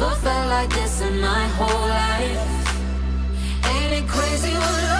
never felt like this in my whole life. Ain't it crazy what love?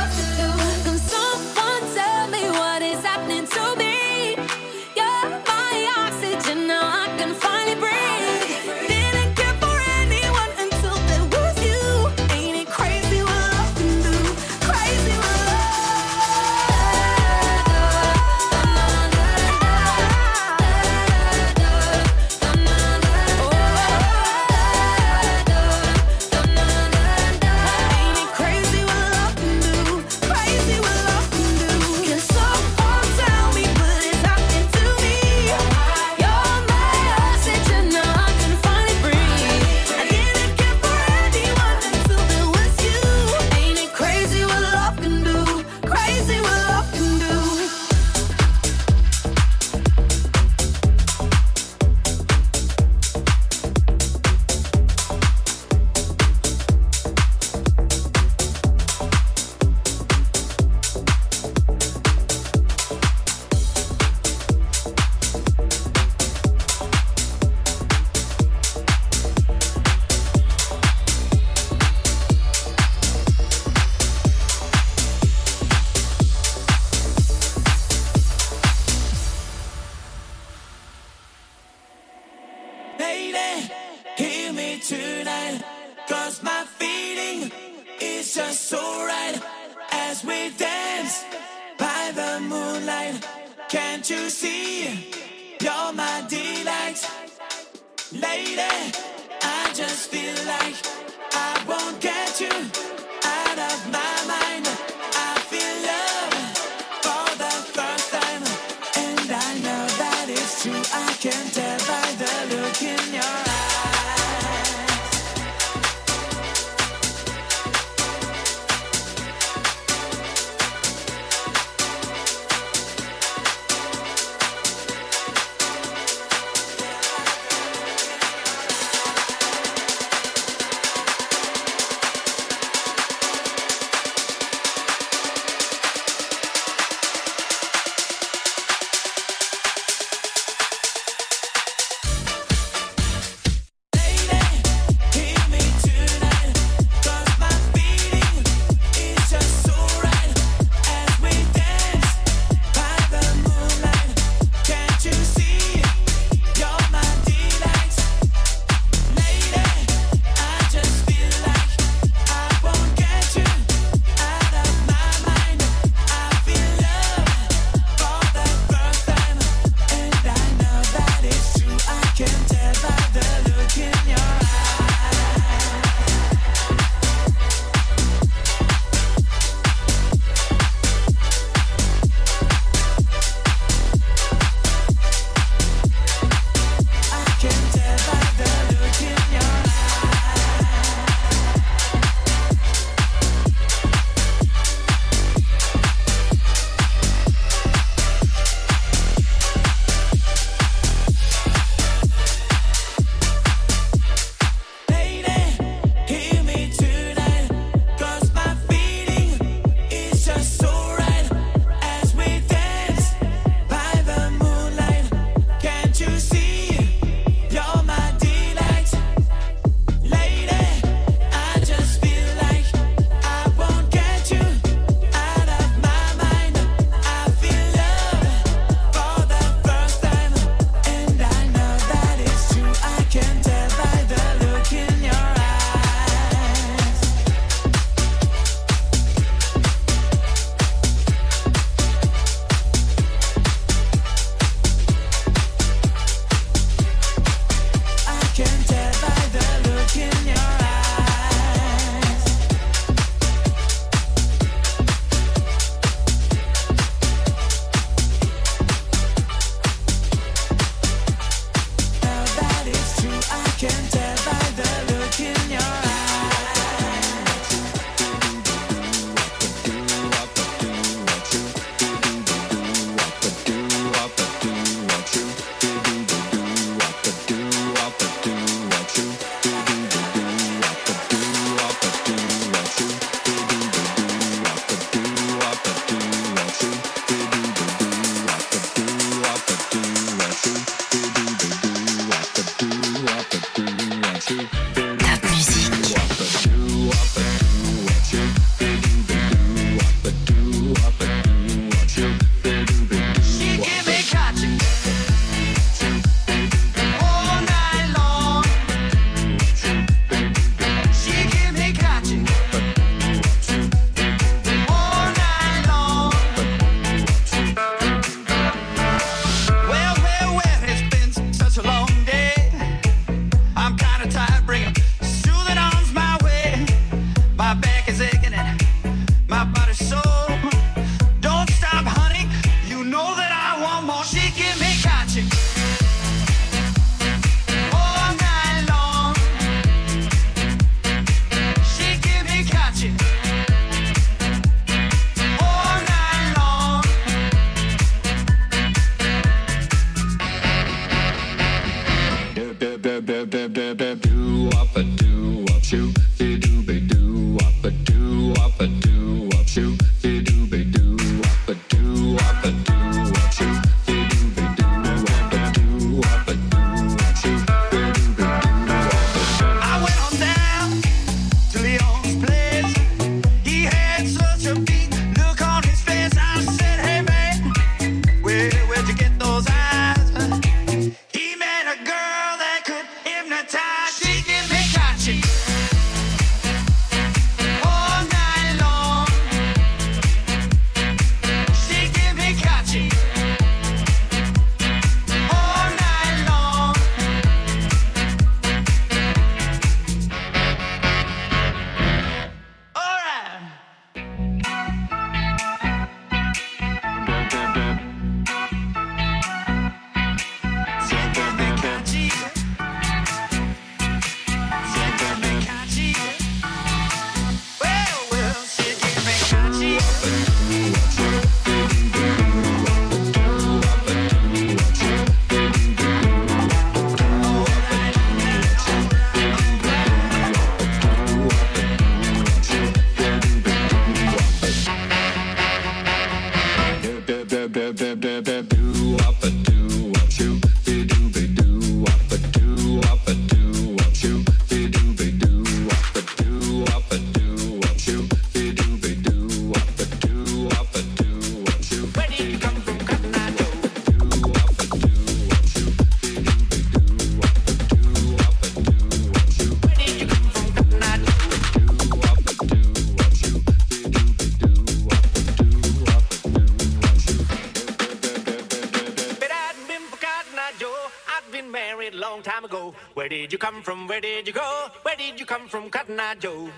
from Cotton Eye Joe.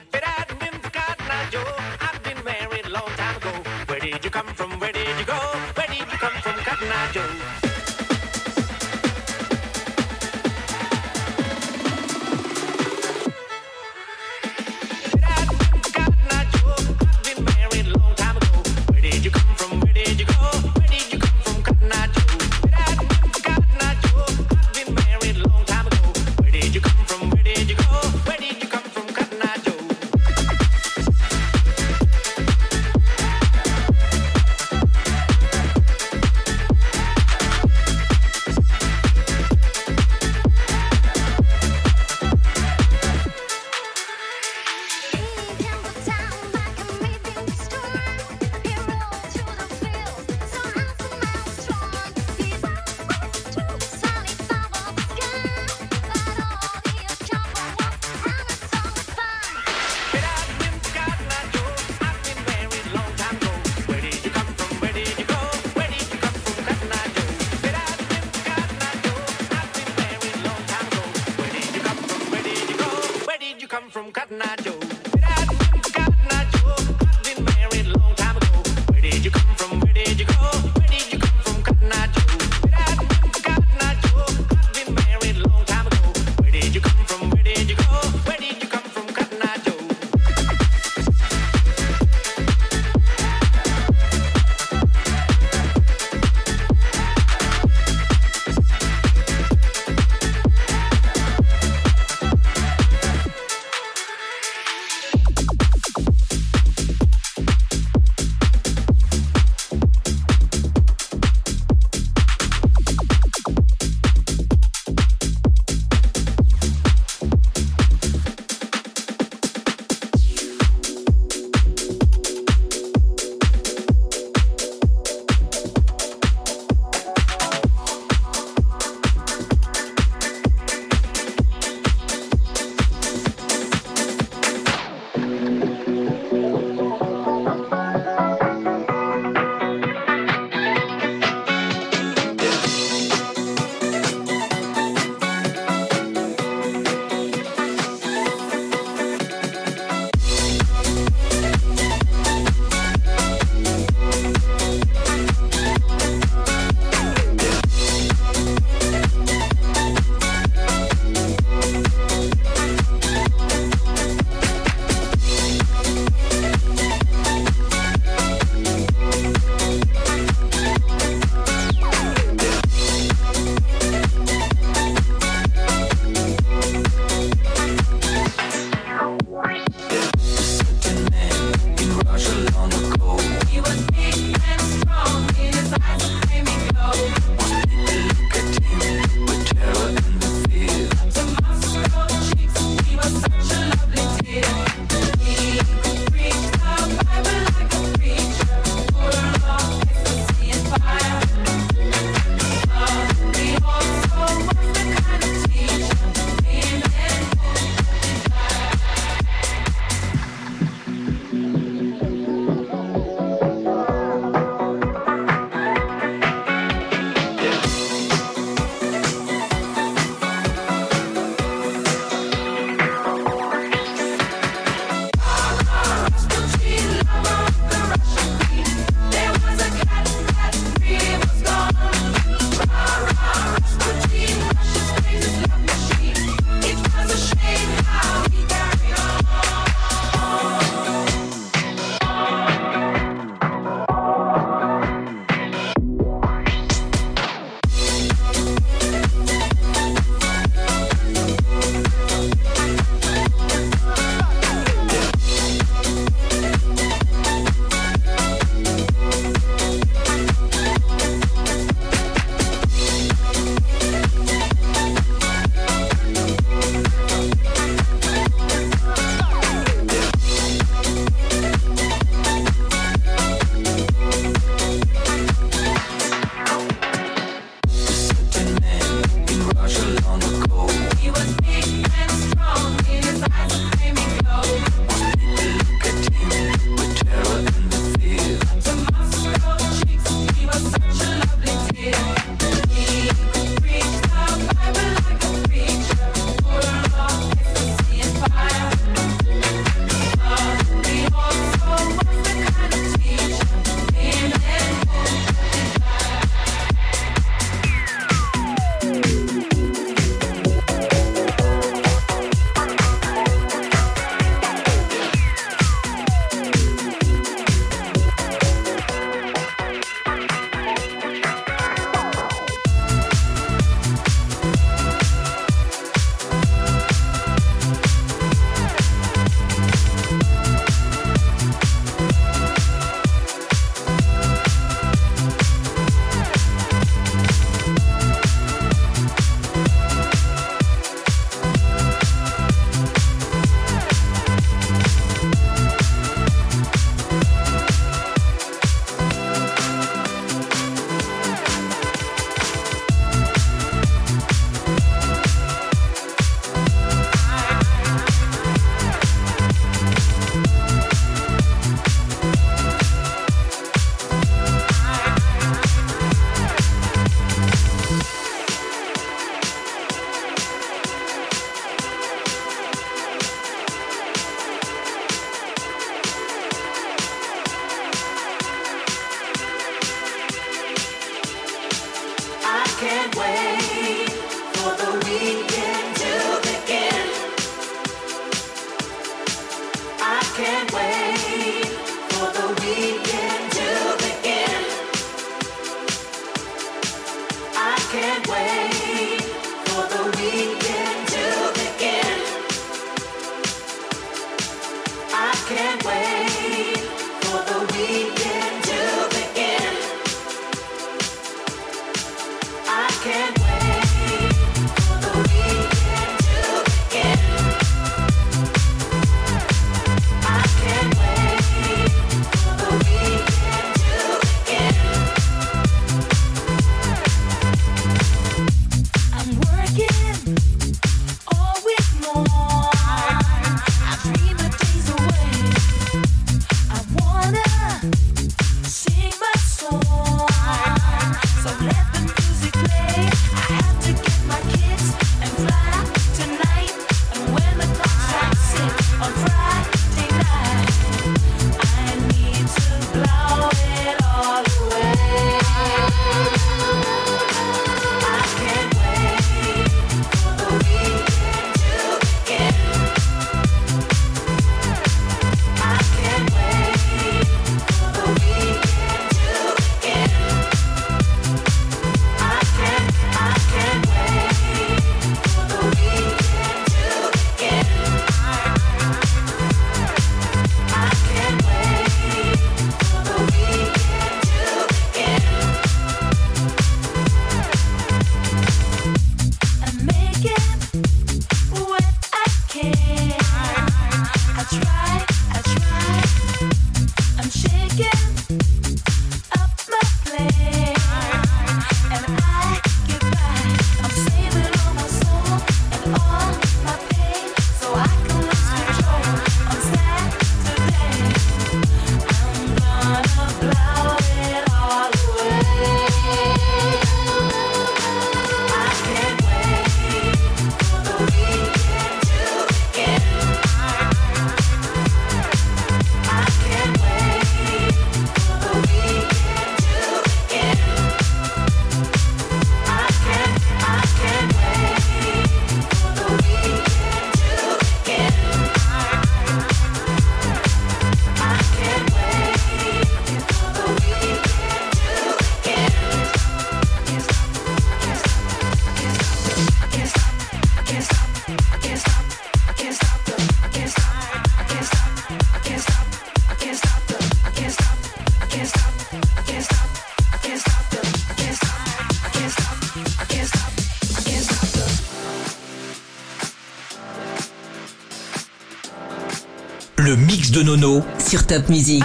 Sur Top Music.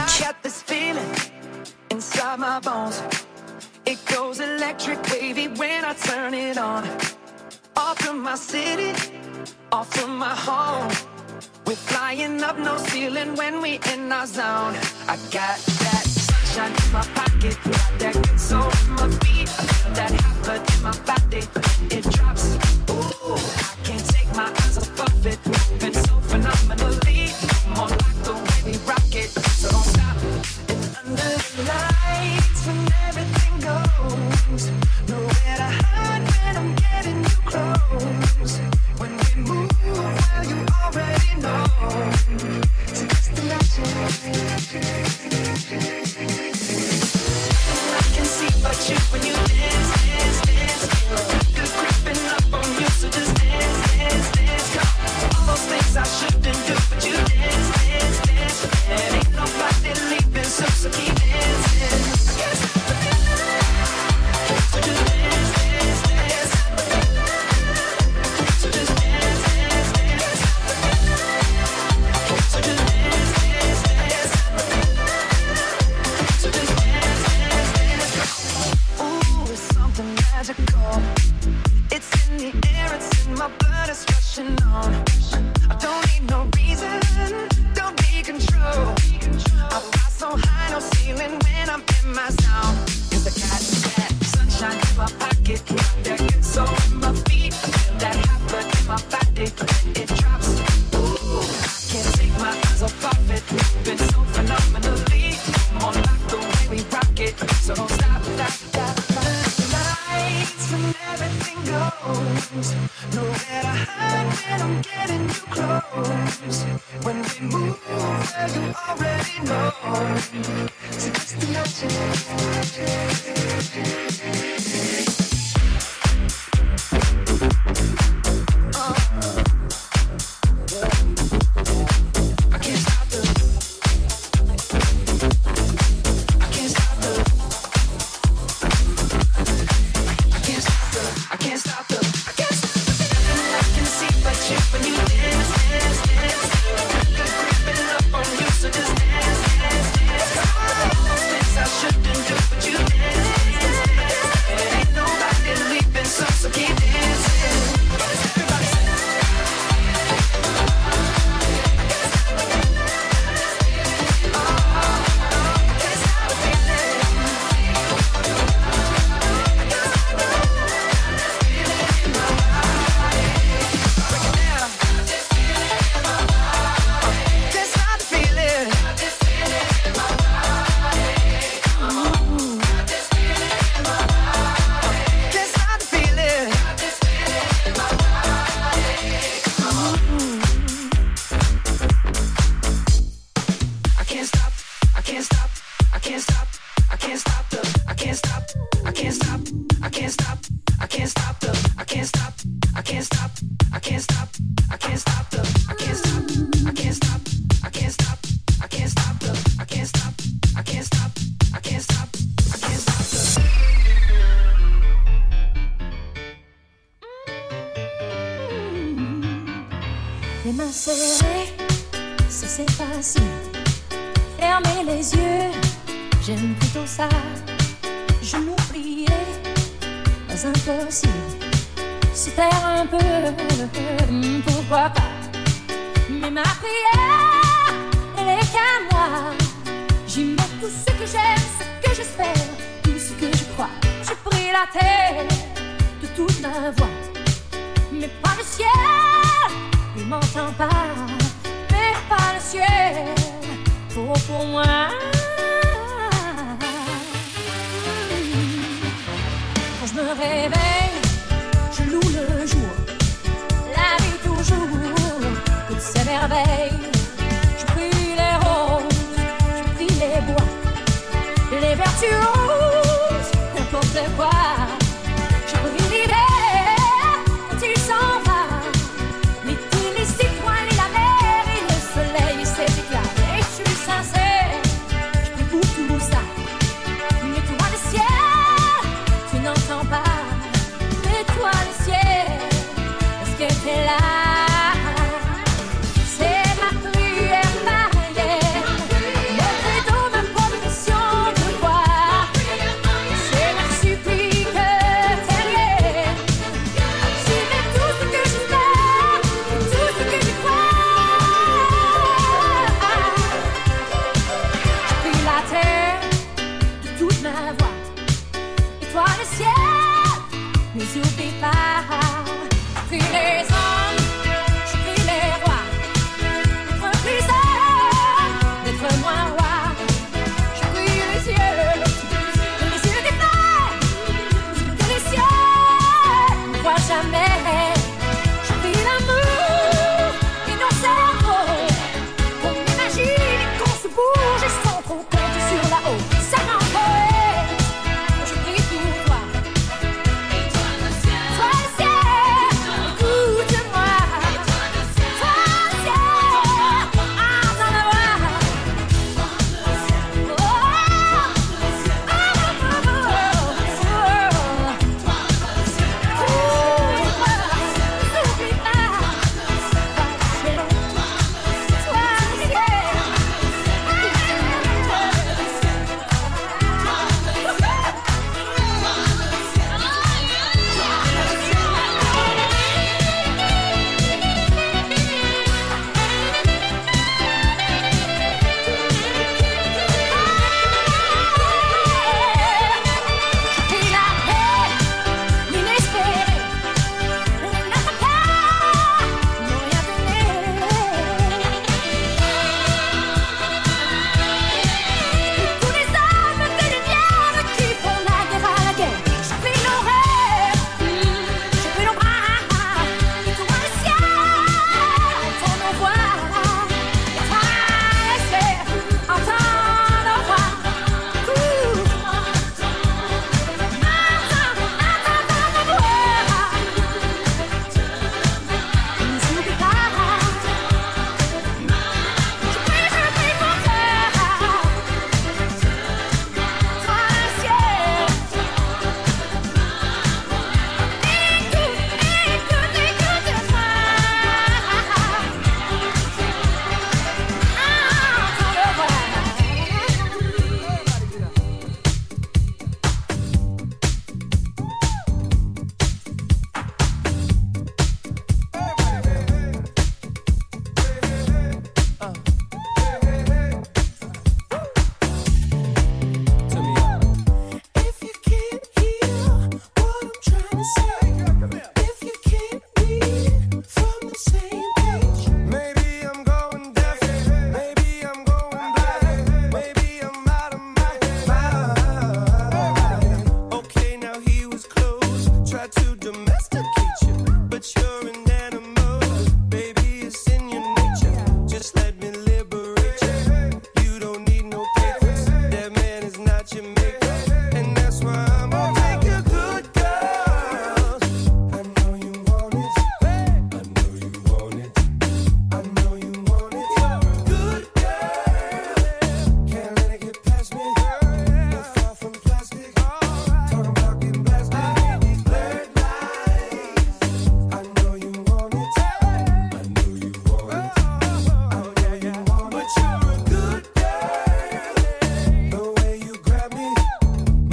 It goes electric wavy when I turn it on. Off from my city, off from my home. We're flying up no ceiling when we in our zone. I got that sunshine in my pocket, that good soul in my feet. That hot in my body. It drops. Ooh, I can't take my eyes off of it.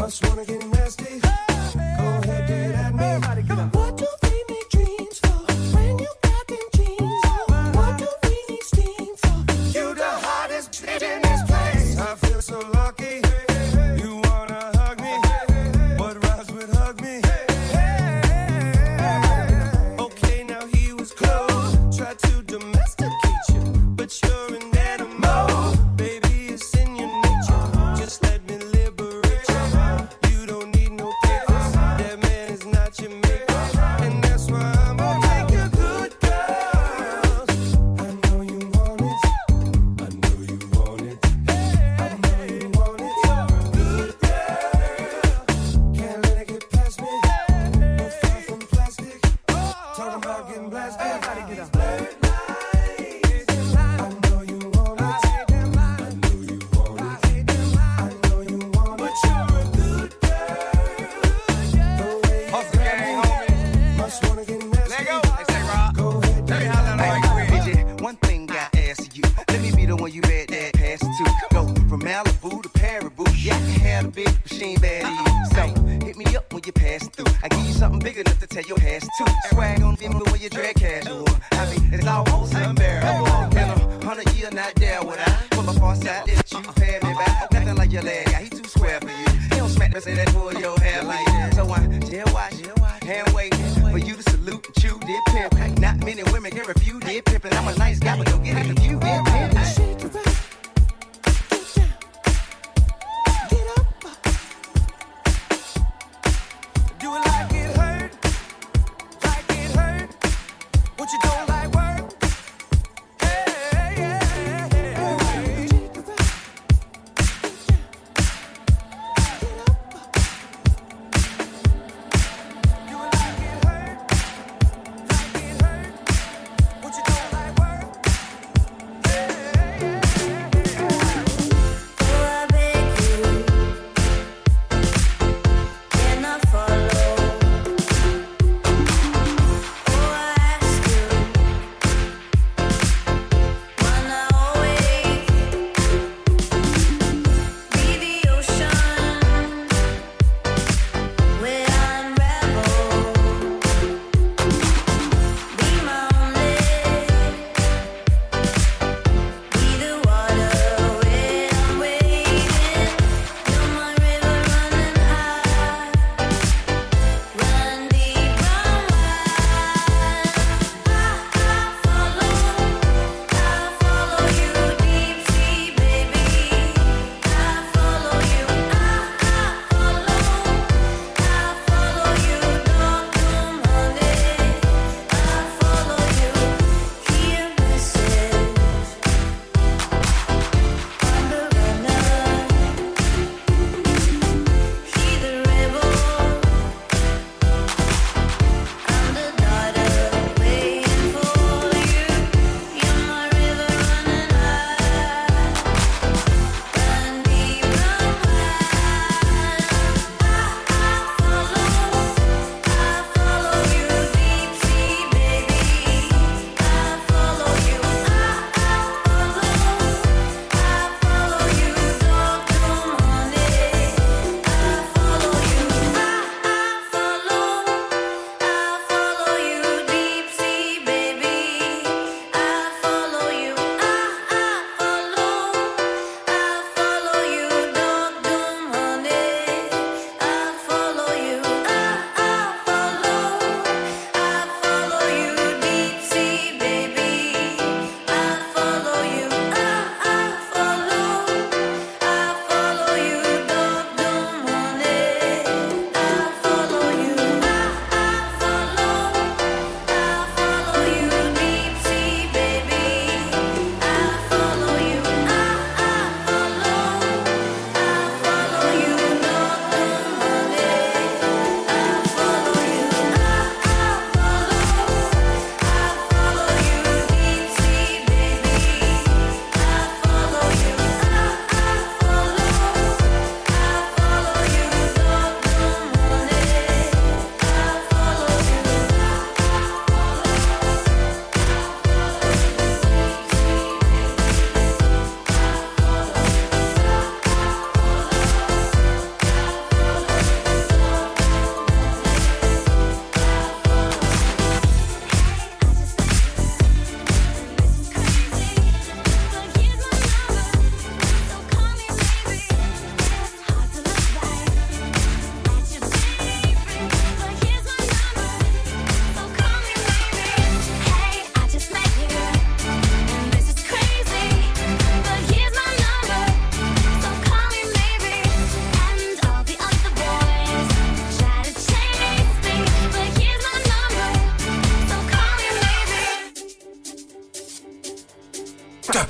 must wanna get in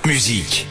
Musique.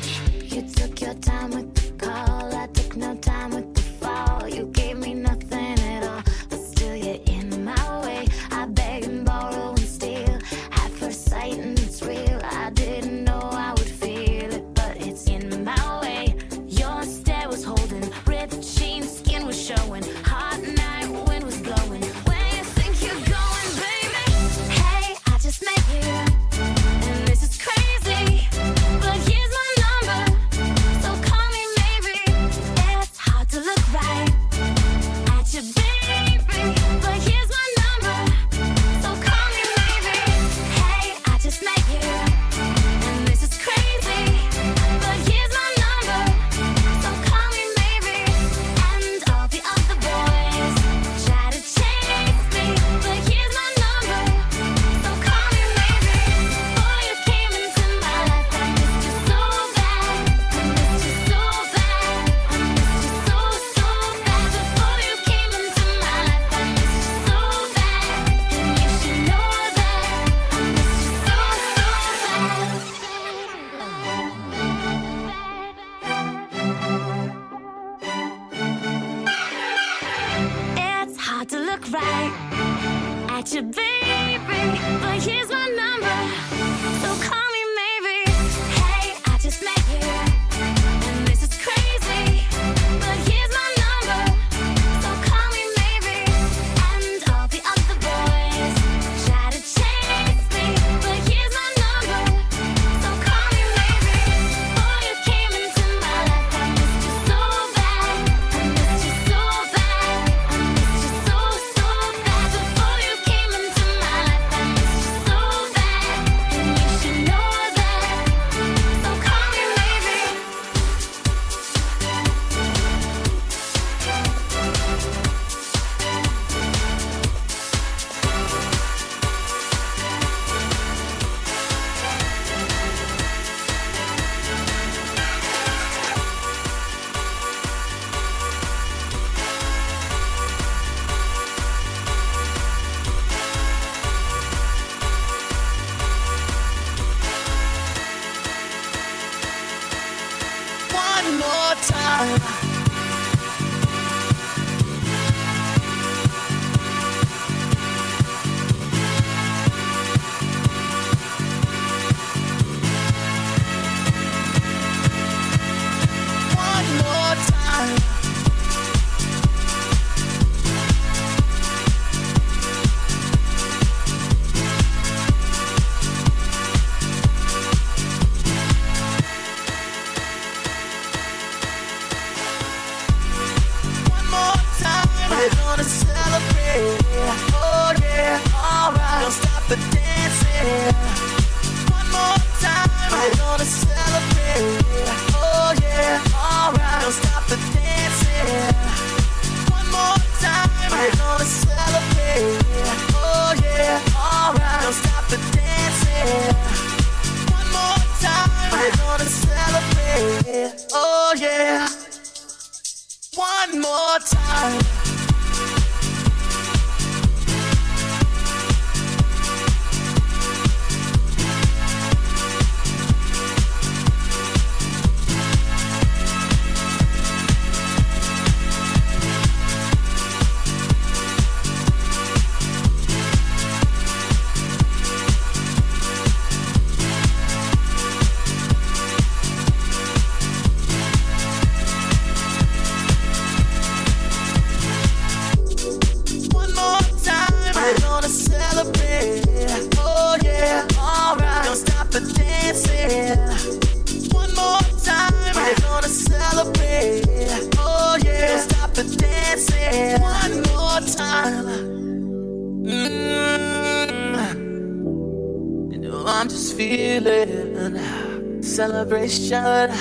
Celebration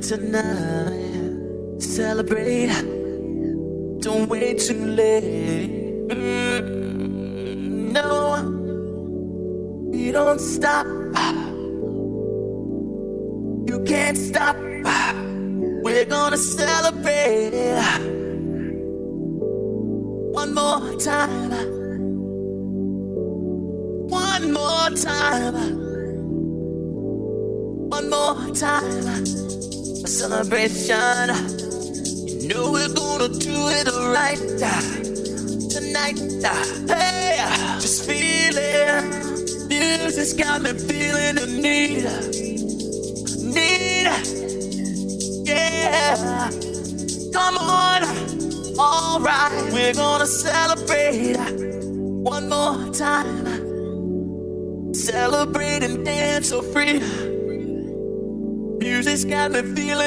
tonight.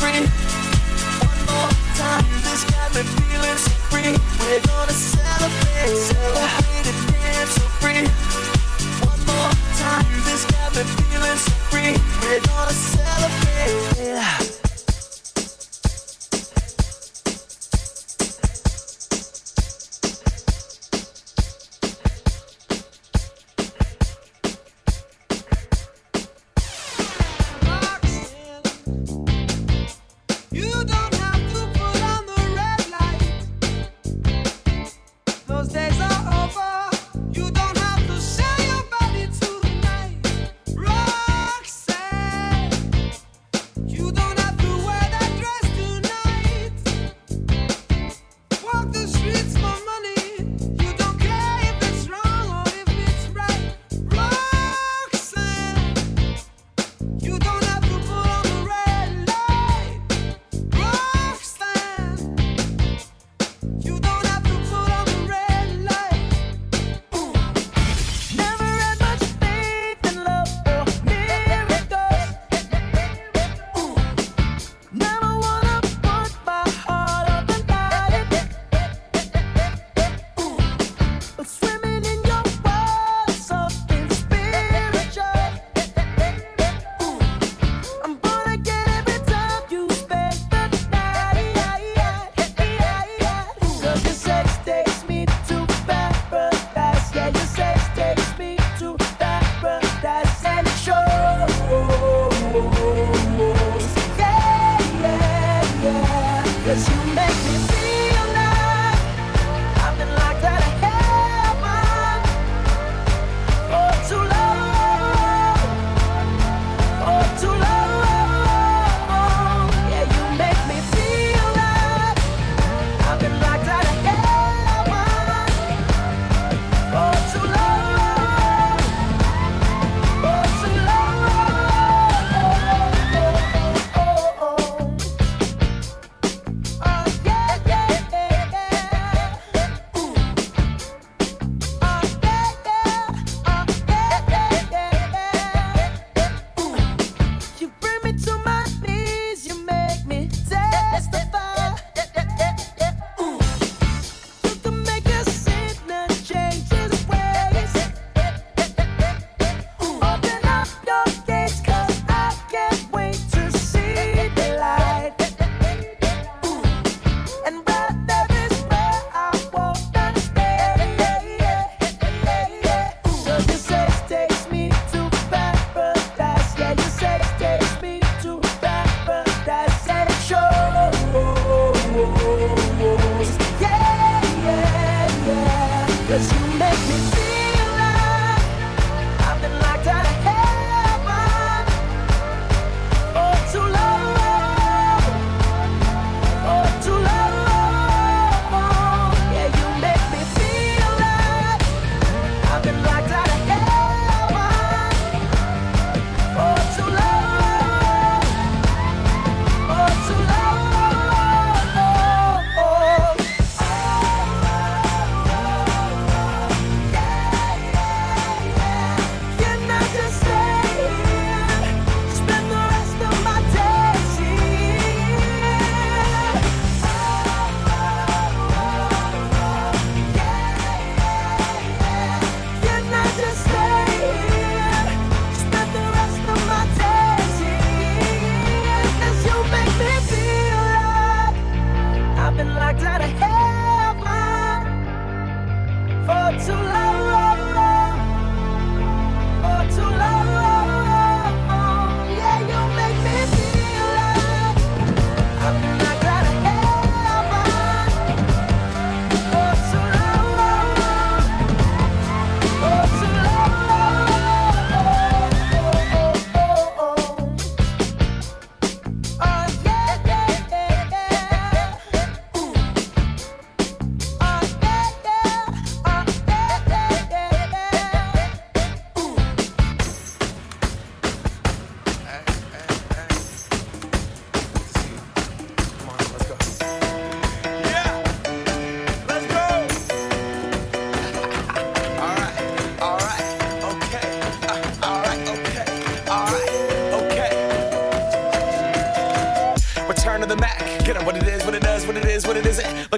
free. One more time, this got me feeling so free. We're gonna celebrate, celebrate so free. One more time, this got me feeling so free. We're gonna celebrate.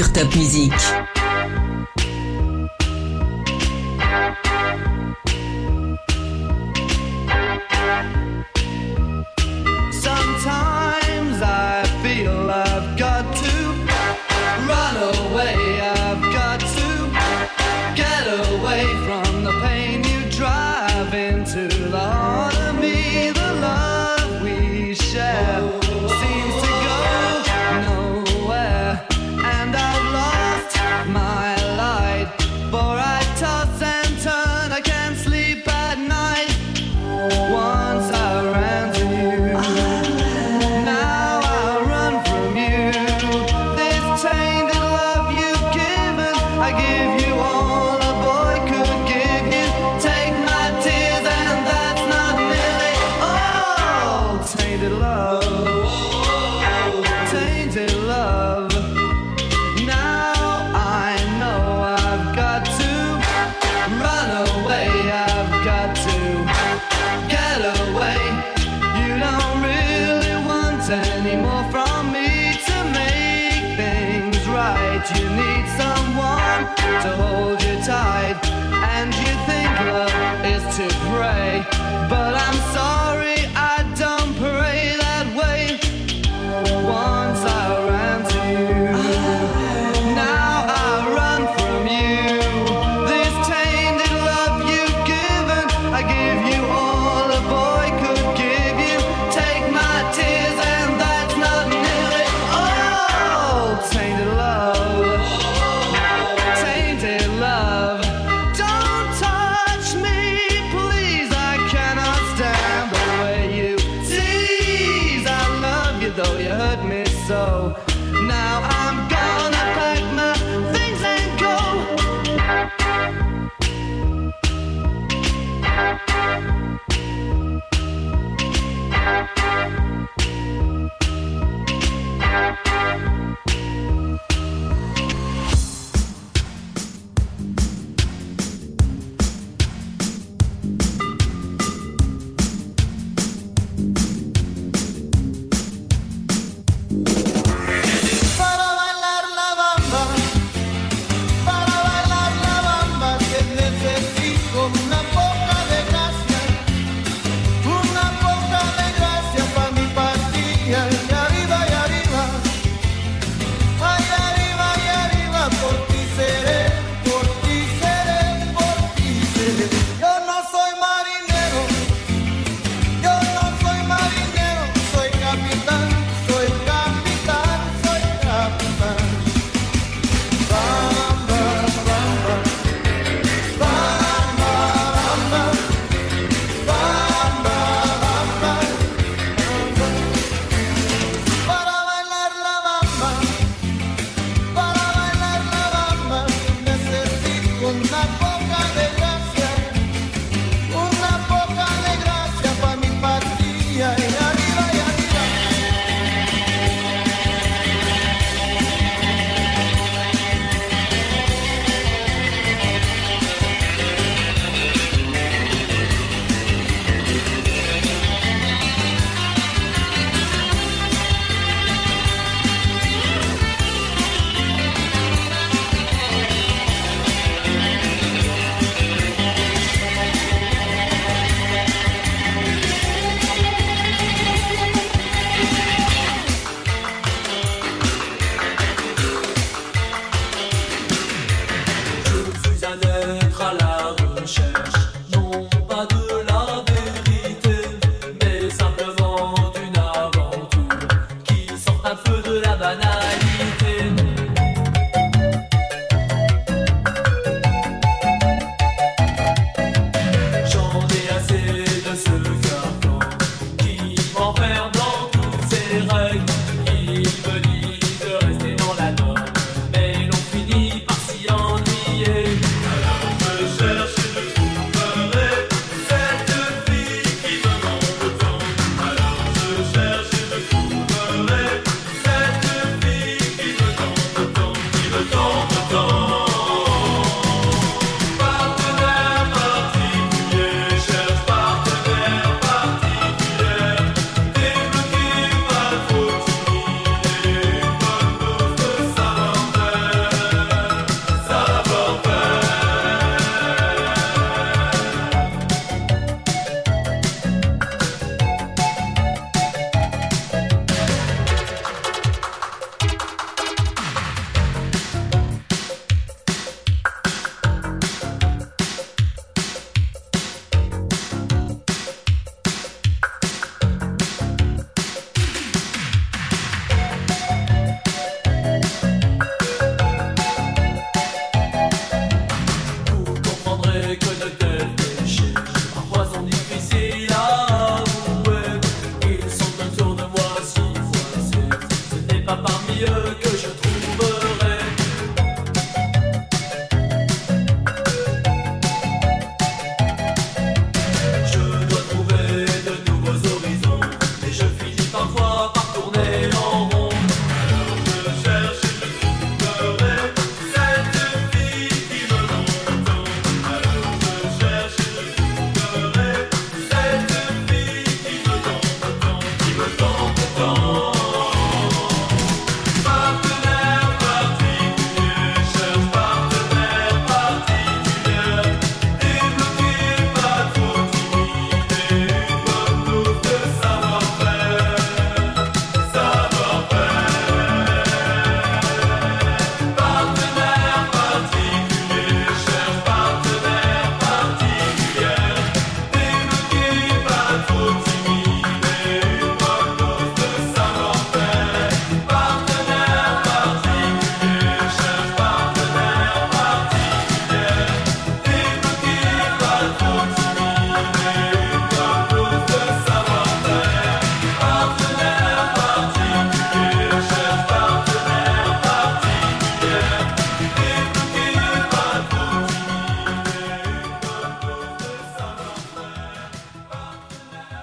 Sur Top Music.